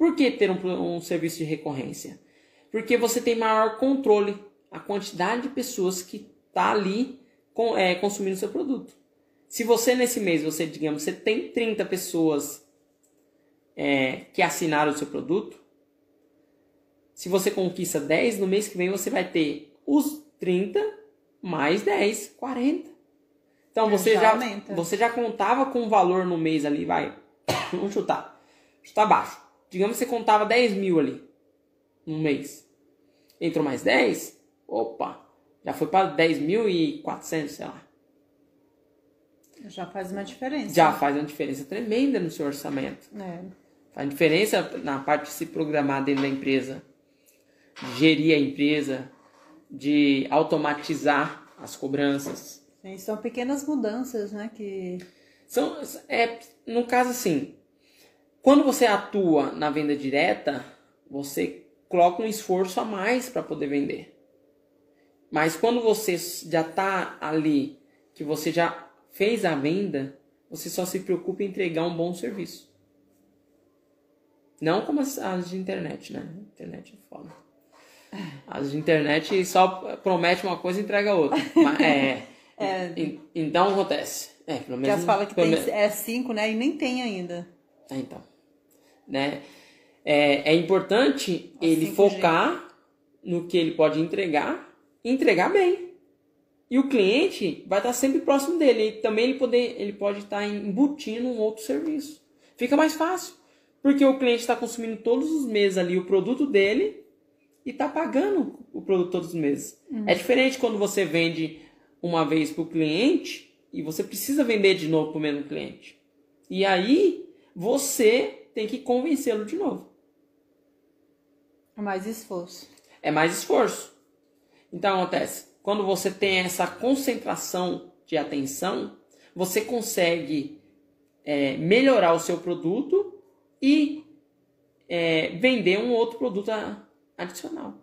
Por que ter um, um serviço de recorrência? Porque você tem maior controle a quantidade de pessoas que tá ali com, é, consumindo seu produto. Se você nesse mês, você digamos, você tem 30 pessoas é, que assinaram o seu produto, se você conquista 10, no mês que vem você vai ter os 30 mais 10, 40. Então você já, já você já contava com um valor no mês ali, vai. Vamos chutar. Chutar baixo. Digamos que você contava 10 mil ali no mês. Entrou mais 10, opa, já foi para 10.400, sei lá. Já faz uma diferença. Já faz uma diferença tremenda no seu orçamento. É. Faz diferença na parte de se programar dentro da empresa gerir a empresa, de automatizar as cobranças. Sim, são pequenas mudanças, né? Que... São, é, no caso, assim, quando você atua na venda direta, você coloca um esforço a mais para poder vender. Mas quando você já está ali, que você já fez a venda, você só se preocupa em entregar um bom serviço. Não como as, as de internet, né? Internet é foda. As de internet só promete uma coisa e entrega outra. Mas, é, é. então acontece. É, pelo menos. Já fala que tem, é cinco, né? E nem tem ainda. É, então. Né? É, é importante ele focar no que ele pode entregar e entregar bem. E o cliente vai estar sempre próximo dele. E também ele, poder, ele pode estar embutindo um outro serviço. Fica mais fácil. Porque o cliente está consumindo todos os meses ali o produto dele e tá pagando o produto todos os meses. Uhum. É diferente quando você vende uma vez para o cliente e você precisa vender de novo para o mesmo cliente. E aí você tem que convencê-lo de novo. É mais esforço. É mais esforço. Então acontece, quando você tem essa concentração de atenção, você consegue é, melhorar o seu produto e é, vender um outro produto adicional.